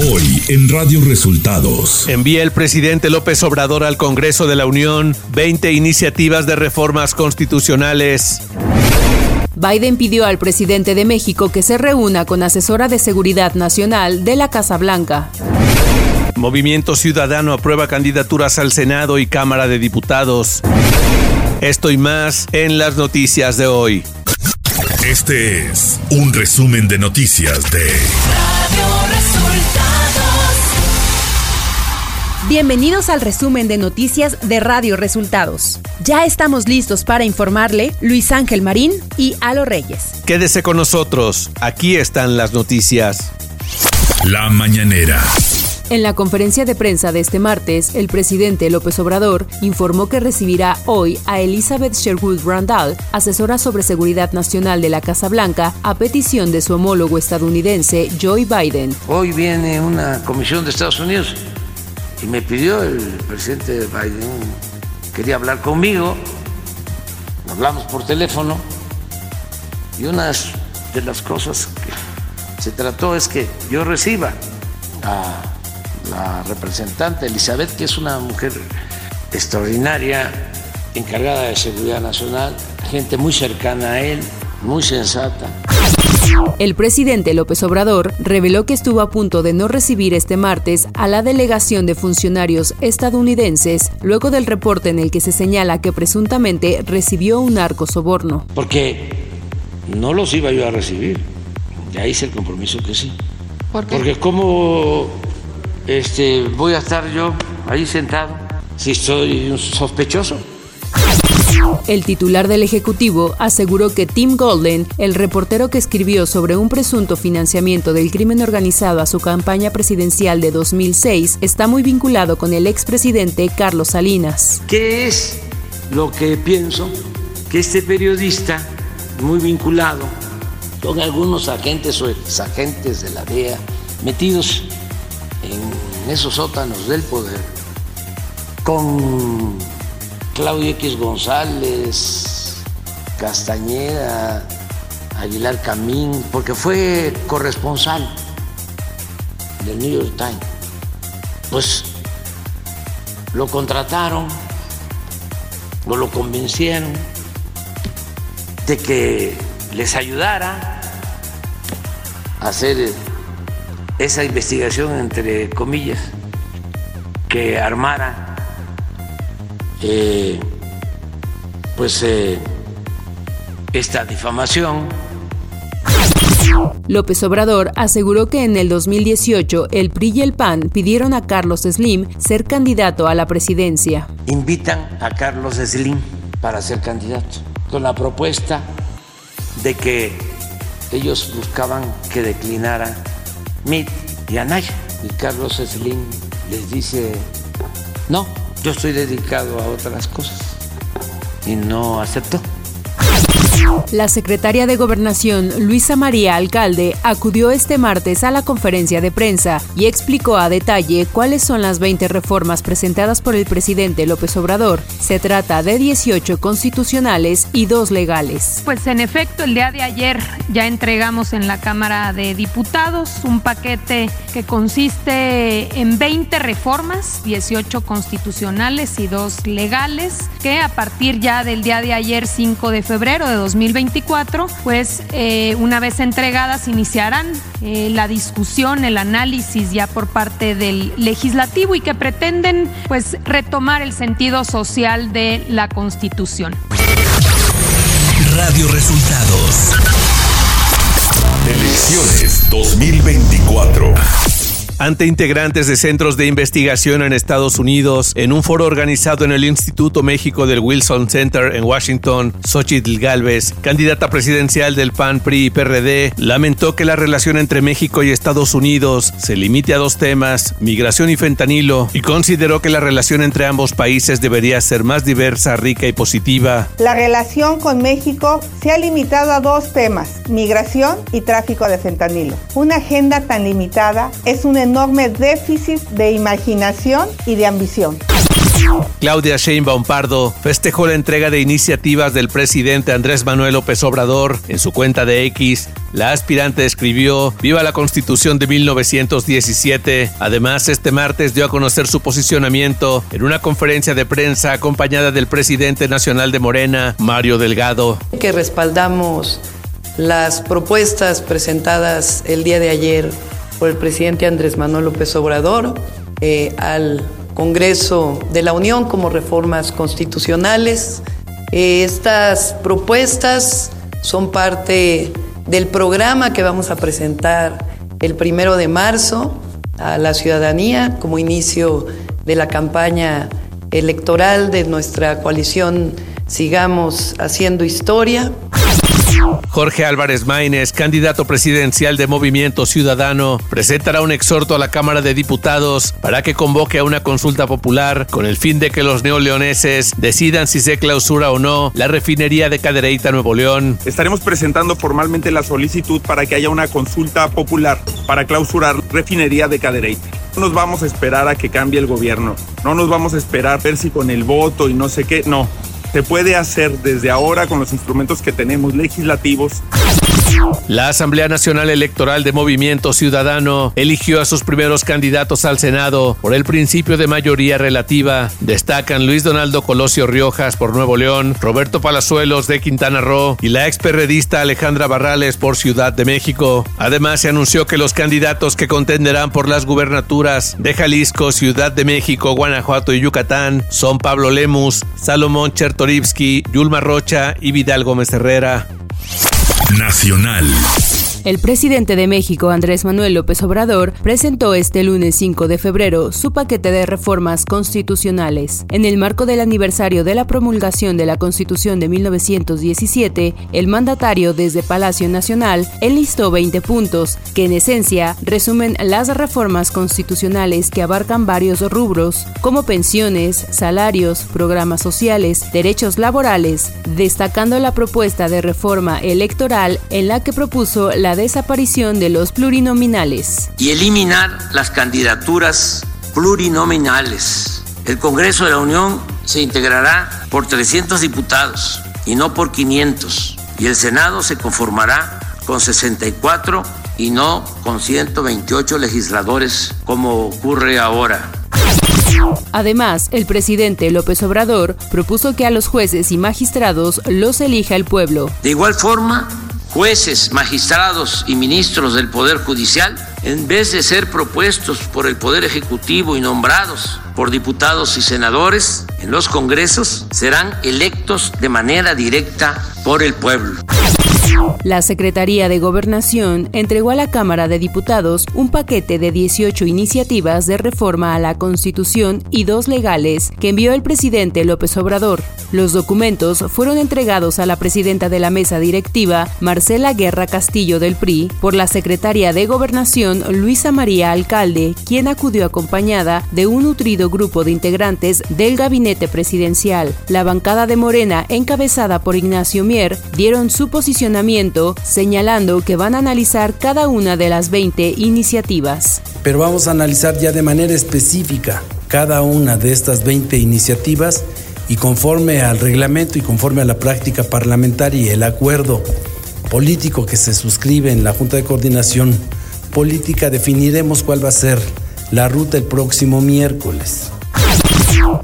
Hoy en Radio Resultados. Envía el presidente López Obrador al Congreso de la Unión 20 iniciativas de reformas constitucionales. Biden pidió al presidente de México que se reúna con asesora de seguridad nacional de la Casa Blanca. Movimiento Ciudadano aprueba candidaturas al Senado y Cámara de Diputados. Esto y más en las noticias de hoy. Este es un resumen de noticias de Radio Bienvenidos al resumen de noticias de Radio Resultados. Ya estamos listos para informarle Luis Ángel Marín y Alo Reyes. Quédese con nosotros, aquí están las noticias. La mañanera. En la conferencia de prensa de este martes, el presidente López Obrador informó que recibirá hoy a Elizabeth Sherwood Randall, asesora sobre seguridad nacional de la Casa Blanca, a petición de su homólogo estadounidense Joe Biden. Hoy viene una comisión de Estados Unidos y me pidió el presidente Biden, quería hablar conmigo, hablamos por teléfono y una de las cosas que se trató es que yo reciba a la representante Elizabeth, que es una mujer extraordinaria, encargada de seguridad nacional, gente muy cercana a él, muy sensata. El presidente López Obrador reveló que estuvo a punto de no recibir este martes a la delegación de funcionarios estadounidenses luego del reporte en el que se señala que presuntamente recibió un arco soborno. Porque no los iba yo a recibir. Ya hice el compromiso que sí. ¿Por qué? Porque como este, voy a estar yo ahí sentado si soy un sospechoso. El titular del Ejecutivo aseguró que Tim Golden, el reportero que escribió sobre un presunto financiamiento del crimen organizado a su campaña presidencial de 2006, está muy vinculado con el expresidente Carlos Salinas. ¿Qué es lo que pienso? Que este periodista, muy vinculado con algunos agentes o exagentes de la DEA, metidos en esos sótanos del poder con Claudio X González, Castañeda, Aguilar Camín, porque fue corresponsal del New York Times. Pues lo contrataron o lo convencieron de que les ayudara a hacer esa investigación, entre comillas, que armara eh, pues eh, esta difamación. López Obrador aseguró que en el 2018 el PRI y el PAN pidieron a Carlos Slim ser candidato a la presidencia. Invitan a Carlos Slim para ser candidato con la propuesta de que ellos buscaban que declinara Mit y Anaya. Y Carlos Slim les dice, no, yo estoy dedicado a otras cosas. Y no aceptó. La secretaria de Gobernación, Luisa María Alcalde, acudió este martes a la conferencia de prensa y explicó a detalle cuáles son las 20 reformas presentadas por el presidente López Obrador. Se trata de 18 constitucionales y dos legales. Pues en efecto, el día de ayer ya entregamos en la Cámara de Diputados un paquete que consiste en 20 reformas, 18 constitucionales y dos legales, que a partir ya del día de ayer, 5 de febrero de 2024, pues eh, una vez entregadas iniciarán eh, la discusión, el análisis ya por parte del legislativo y que pretenden pues retomar el sentido social de la Constitución. Radio Resultados. Elecciones 2024 ante integrantes de centros de investigación en Estados Unidos en un foro organizado en el Instituto México del Wilson Center en Washington, Xochitl Galvez, candidata presidencial del PAN, PRI y PRD, lamentó que la relación entre México y Estados Unidos se limite a dos temas, migración y fentanilo, y consideró que la relación entre ambos países debería ser más diversa, rica y positiva. La relación con México se ha limitado a dos temas, migración y tráfico de fentanilo. Una agenda tan limitada es un enorme déficit de imaginación y de ambición. Claudia Sheinbaum Pardo festejó la entrega de iniciativas del presidente Andrés Manuel López Obrador en su cuenta de X. La aspirante escribió Viva la Constitución de 1917. Además, este martes dio a conocer su posicionamiento en una conferencia de prensa acompañada del presidente nacional de Morena, Mario Delgado. Que respaldamos las propuestas presentadas el día de ayer por el presidente Andrés Manuel López Obrador eh, al Congreso de la Unión como reformas constitucionales. Eh, estas propuestas son parte del programa que vamos a presentar el primero de marzo a la ciudadanía como inicio de la campaña electoral de nuestra coalición Sigamos Haciendo Historia. Jorge Álvarez Maínez, candidato presidencial de Movimiento Ciudadano, presentará un exhorto a la Cámara de Diputados para que convoque a una consulta popular con el fin de que los neoleoneses decidan si se clausura o no la refinería de Cadereyta Nuevo León. Estaremos presentando formalmente la solicitud para que haya una consulta popular para clausurar refinería de Cadereyta. No nos vamos a esperar a que cambie el gobierno, no nos vamos a esperar a ver si con el voto y no sé qué, no se puede hacer desde ahora con los instrumentos que tenemos legislativos. La Asamblea Nacional Electoral de Movimiento Ciudadano eligió a sus primeros candidatos al Senado por el principio de mayoría relativa. Destacan Luis Donaldo Colosio Riojas por Nuevo León, Roberto Palazuelos de Quintana Roo y la experredista Alejandra Barrales por Ciudad de México. Además, se anunció que los candidatos que contenderán por las gubernaturas de Jalisco, Ciudad de México, Guanajuato y Yucatán son Pablo Lemus, Salomón Chertorivsky, Yulma Rocha y Vidal Gómez Herrera. Nacional. El presidente de México, Andrés Manuel López Obrador, presentó este lunes 5 de febrero su paquete de reformas constitucionales. En el marco del aniversario de la promulgación de la Constitución de 1917, el mandatario desde Palacio Nacional enlistó 20 puntos, que en esencia resumen las reformas constitucionales que abarcan varios rubros, como pensiones, salarios, programas sociales, derechos laborales, destacando la propuesta de reforma electoral en la que propuso la desaparición de los plurinominales. Y eliminar las candidaturas plurinominales. El Congreso de la Unión se integrará por 300 diputados y no por 500. Y el Senado se conformará con 64 y no con 128 legisladores como ocurre ahora. Además, el presidente López Obrador propuso que a los jueces y magistrados los elija el pueblo. De igual forma, jueces, magistrados y ministros del Poder Judicial, en vez de ser propuestos por el Poder Ejecutivo y nombrados por diputados y senadores en los congresos, serán electos de manera directa por el pueblo. La Secretaría de Gobernación entregó a la Cámara de Diputados un paquete de 18 iniciativas de reforma a la Constitución y dos legales que envió el presidente López Obrador. Los documentos fueron entregados a la presidenta de la mesa directiva, Marcela Guerra Castillo del PRI, por la secretaria de Gobernación, Luisa María Alcalde, quien acudió acompañada de un nutrido grupo de integrantes del gabinete presidencial. La bancada de Morena, encabezada por Ignacio Mier, dieron su posicionamiento, señalando que van a analizar cada una de las 20 iniciativas. Pero vamos a analizar ya de manera específica cada una de estas 20 iniciativas y conforme al reglamento y conforme a la práctica parlamentaria y el acuerdo político que se suscribe en la Junta de Coordinación Política, definiremos cuál va a ser la ruta el próximo miércoles.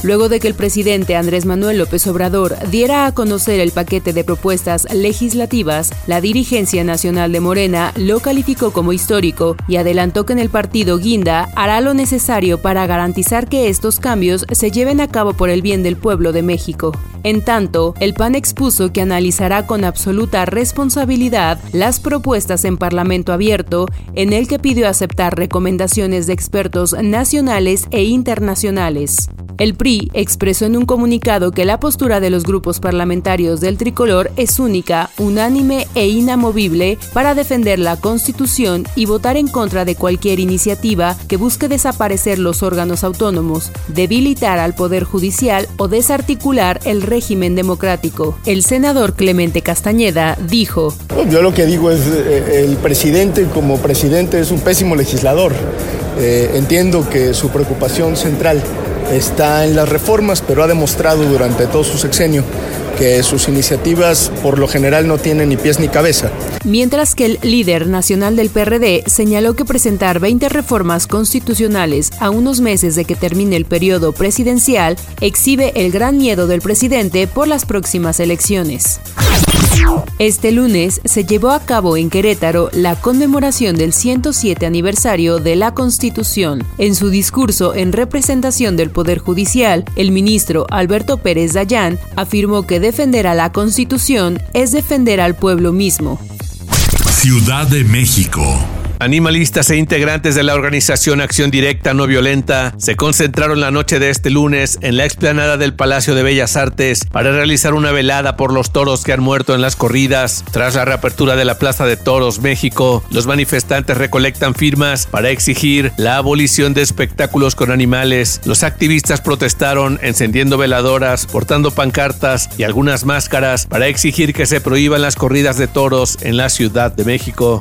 Luego de que el presidente Andrés Manuel López Obrador diera a conocer el paquete de propuestas legislativas, la dirigencia nacional de Morena lo calificó como histórico y adelantó que en el partido Guinda hará lo necesario para garantizar que estos cambios se lleven a cabo por el bien del pueblo de México. En tanto, el PAN expuso que analizará con absoluta responsabilidad las propuestas en Parlamento abierto, en el que pidió aceptar recomendaciones de expertos nacionales e internacionales. El PRI expresó en un comunicado que la postura de los grupos parlamentarios del tricolor es única, unánime e inamovible para defender la Constitución y votar en contra de cualquier iniciativa que busque desaparecer los órganos autónomos, debilitar al Poder Judicial o desarticular el régimen democrático. El senador Clemente Castañeda dijo, Yo lo que digo es, eh, el presidente como presidente es un pésimo legislador. Eh, entiendo que su preocupación central está en las reformas, pero ha demostrado durante todo su sexenio que sus iniciativas por lo general no tienen ni pies ni cabeza. Mientras que el líder nacional del PRD señaló que presentar 20 reformas constitucionales a unos meses de que termine el periodo presidencial exhibe el gran miedo del presidente por las próximas elecciones. Este lunes se llevó a cabo en Querétaro la conmemoración del 107 aniversario de la Constitución. En su discurso en representación del Poder Judicial, el ministro Alberto Pérez Dayán afirmó que defender a la Constitución es defender al pueblo mismo. Ciudad de México. Animalistas e integrantes de la organización Acción Directa No Violenta se concentraron la noche de este lunes en la explanada del Palacio de Bellas Artes para realizar una velada por los toros que han muerto en las corridas. Tras la reapertura de la Plaza de Toros México, los manifestantes recolectan firmas para exigir la abolición de espectáculos con animales. Los activistas protestaron encendiendo veladoras, portando pancartas y algunas máscaras para exigir que se prohíban las corridas de toros en la Ciudad de México.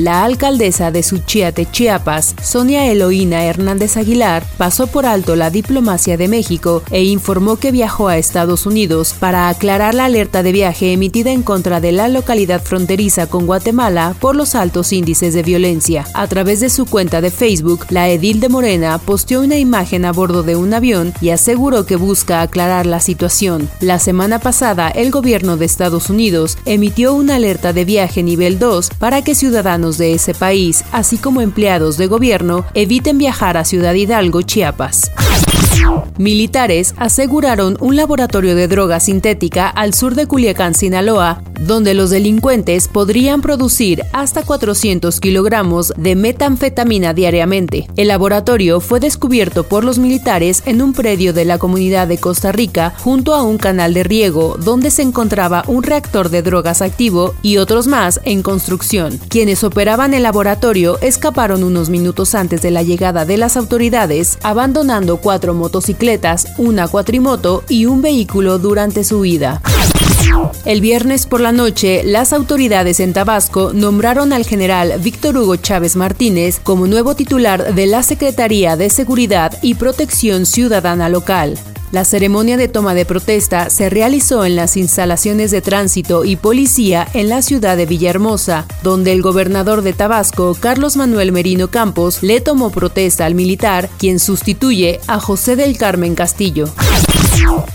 La alcaldesa de Suchiate, Chiapas, Sonia Eloína Hernández Aguilar, pasó por alto la diplomacia de México e informó que viajó a Estados Unidos para aclarar la alerta de viaje emitida en contra de la localidad fronteriza con Guatemala por los altos índices de violencia. A través de su cuenta de Facebook, la edil de Morena posteó una imagen a bordo de un avión y aseguró que busca aclarar la situación. La semana pasada, el gobierno de Estados Unidos emitió una alerta de viaje nivel 2 para que ciudadanos de ese país, así como empleados de gobierno, eviten viajar a Ciudad Hidalgo, Chiapas. Militares aseguraron un laboratorio de droga sintética al sur de Culiacán, Sinaloa, donde los delincuentes podrían producir hasta 400 kilogramos de metanfetamina diariamente. El laboratorio fue descubierto por los militares en un predio de la comunidad de Costa Rica junto a un canal de riego donde se encontraba un reactor de drogas activo y otros más en construcción. Quienes operaban el laboratorio escaparon unos minutos antes de la llegada de las autoridades, abandonando cuatro motocicletas, una cuatrimoto y un vehículo durante su huida. El viernes por la noche, las autoridades en Tabasco nombraron al general Víctor Hugo Chávez Martínez como nuevo titular de la Secretaría de Seguridad y Protección Ciudadana Local. La ceremonia de toma de protesta se realizó en las instalaciones de tránsito y policía en la ciudad de Villahermosa, donde el gobernador de Tabasco, Carlos Manuel Merino Campos, le tomó protesta al militar, quien sustituye a José del Carmen Castillo.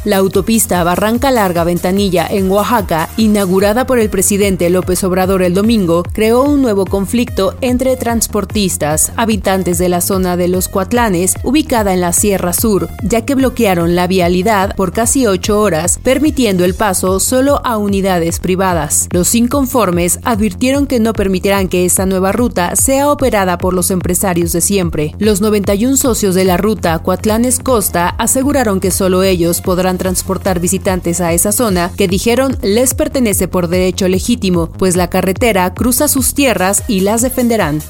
La autopista Barranca Larga Ventanilla en Oaxaca, inaugurada por el presidente López Obrador el domingo, creó un nuevo conflicto entre transportistas, habitantes de la zona de los Cuatlanes, ubicada en la Sierra Sur, ya que bloquearon la vialidad por casi ocho horas, permitiendo el paso solo a unidades privadas. Los inconformes advirtieron que no permitirán que esta nueva ruta sea operada por los empresarios de siempre. Los 91 socios de la ruta Cuatlanes Costa aseguraron que solo ellos podrán transportar visitantes a esa zona que dijeron les pertenece por derecho legítimo, pues la carretera cruza sus tierras y las defenderán.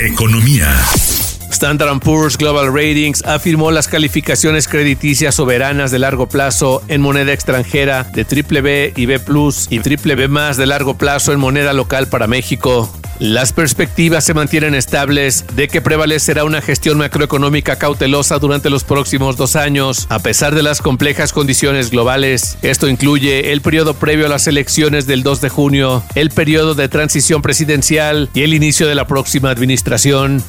Economía. Standard Poor's Global Ratings afirmó las calificaciones crediticias soberanas de largo plazo en moneda extranjera de triple B y B y triple B más de largo plazo en moneda local para México. Las perspectivas se mantienen estables de que prevalecerá una gestión macroeconómica cautelosa durante los próximos dos años, a pesar de las complejas condiciones globales. Esto incluye el periodo previo a las elecciones del 2 de junio, el periodo de transición presidencial y el inicio de la próxima administración.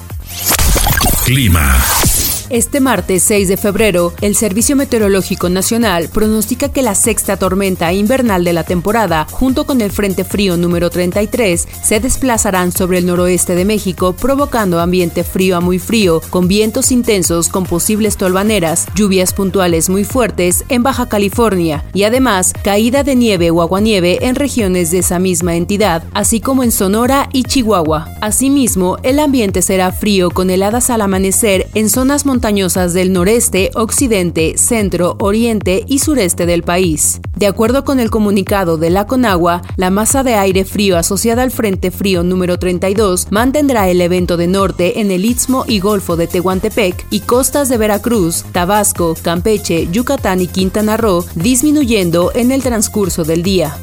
Clima. Este martes 6 de febrero, el Servicio Meteorológico Nacional pronostica que la sexta tormenta invernal de la temporada, junto con el Frente Frío número 33, se desplazarán sobre el noroeste de México, provocando ambiente frío a muy frío, con vientos intensos con posibles tolvaneras, lluvias puntuales muy fuertes en Baja California y además caída de nieve o aguanieve en regiones de esa misma entidad, así como en Sonora y Chihuahua. Asimismo, el ambiente será frío con heladas al amanecer en zonas montañosas montañosas del noreste, occidente, centro, oriente y sureste del país. De acuerdo con el comunicado de la Conagua, la masa de aire frío asociada al Frente Frío número 32 mantendrá el evento de norte en el Istmo y Golfo de Tehuantepec y costas de Veracruz, Tabasco, Campeche, Yucatán y Quintana Roo, disminuyendo en el transcurso del día.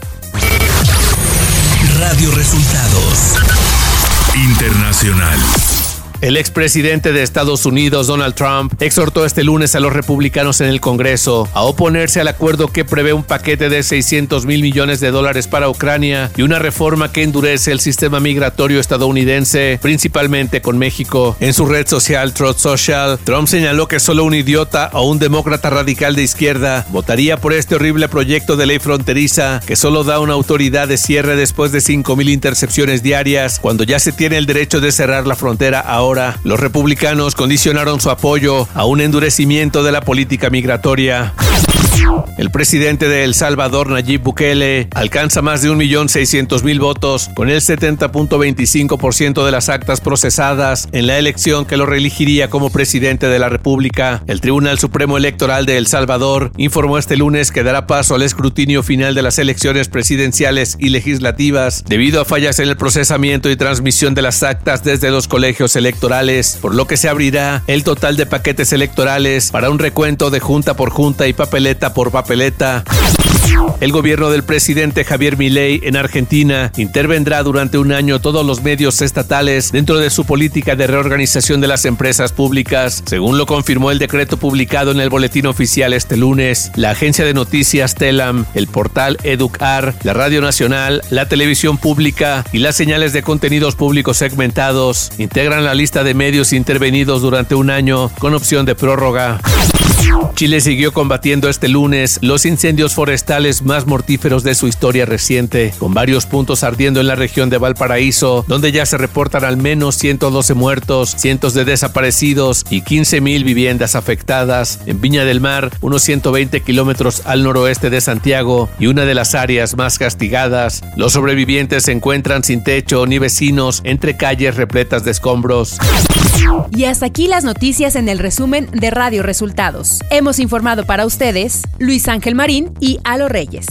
Radio Resultados Internacional. El expresidente de Estados Unidos, Donald Trump, exhortó este lunes a los republicanos en el Congreso a oponerse al acuerdo que prevé un paquete de 600 mil millones de dólares para Ucrania y una reforma que endurece el sistema migratorio estadounidense, principalmente con México. En su red social Truth Social, Trump señaló que solo un idiota o un demócrata radical de izquierda votaría por este horrible proyecto de ley fronteriza que solo da una autoridad de cierre después de 5 mil intercepciones diarias, cuando ya se tiene el derecho de cerrar la frontera ahora los republicanos condicionaron su apoyo a un endurecimiento de la política migratoria. El presidente de El Salvador, Nayib Bukele, alcanza más de 1.600.000 votos, con el 70.25% de las actas procesadas en la elección que lo reelegiría como presidente de la República. El Tribunal Supremo Electoral de El Salvador informó este lunes que dará paso al escrutinio final de las elecciones presidenciales y legislativas debido a fallas en el procesamiento y transmisión de las actas desde los colegios electorales, por lo que se abrirá el total de paquetes electorales para un recuento de junta por junta y papeleta por papeleta. El gobierno del presidente Javier Milei en Argentina intervendrá durante un año todos los medios estatales dentro de su política de reorganización de las empresas públicas, según lo confirmó el decreto publicado en el boletín oficial este lunes. La agencia de noticias Telam, el portal Educar, la Radio Nacional, la televisión pública y las señales de contenidos públicos segmentados integran la lista de medios intervenidos durante un año con opción de prórroga. Chile siguió combatiendo este lunes los incendios forestales más mortíferos de su historia reciente, con varios puntos ardiendo en la región de Valparaíso, donde ya se reportan al menos 112 muertos, cientos de desaparecidos y 15.000 viviendas afectadas. En Viña del Mar, unos 120 kilómetros al noroeste de Santiago y una de las áreas más castigadas, los sobrevivientes se encuentran sin techo ni vecinos entre calles repletas de escombros. Y hasta aquí las noticias en el resumen de Radio Resultados. Hemos informado para ustedes Luis Ángel Marín y Alo Reyes.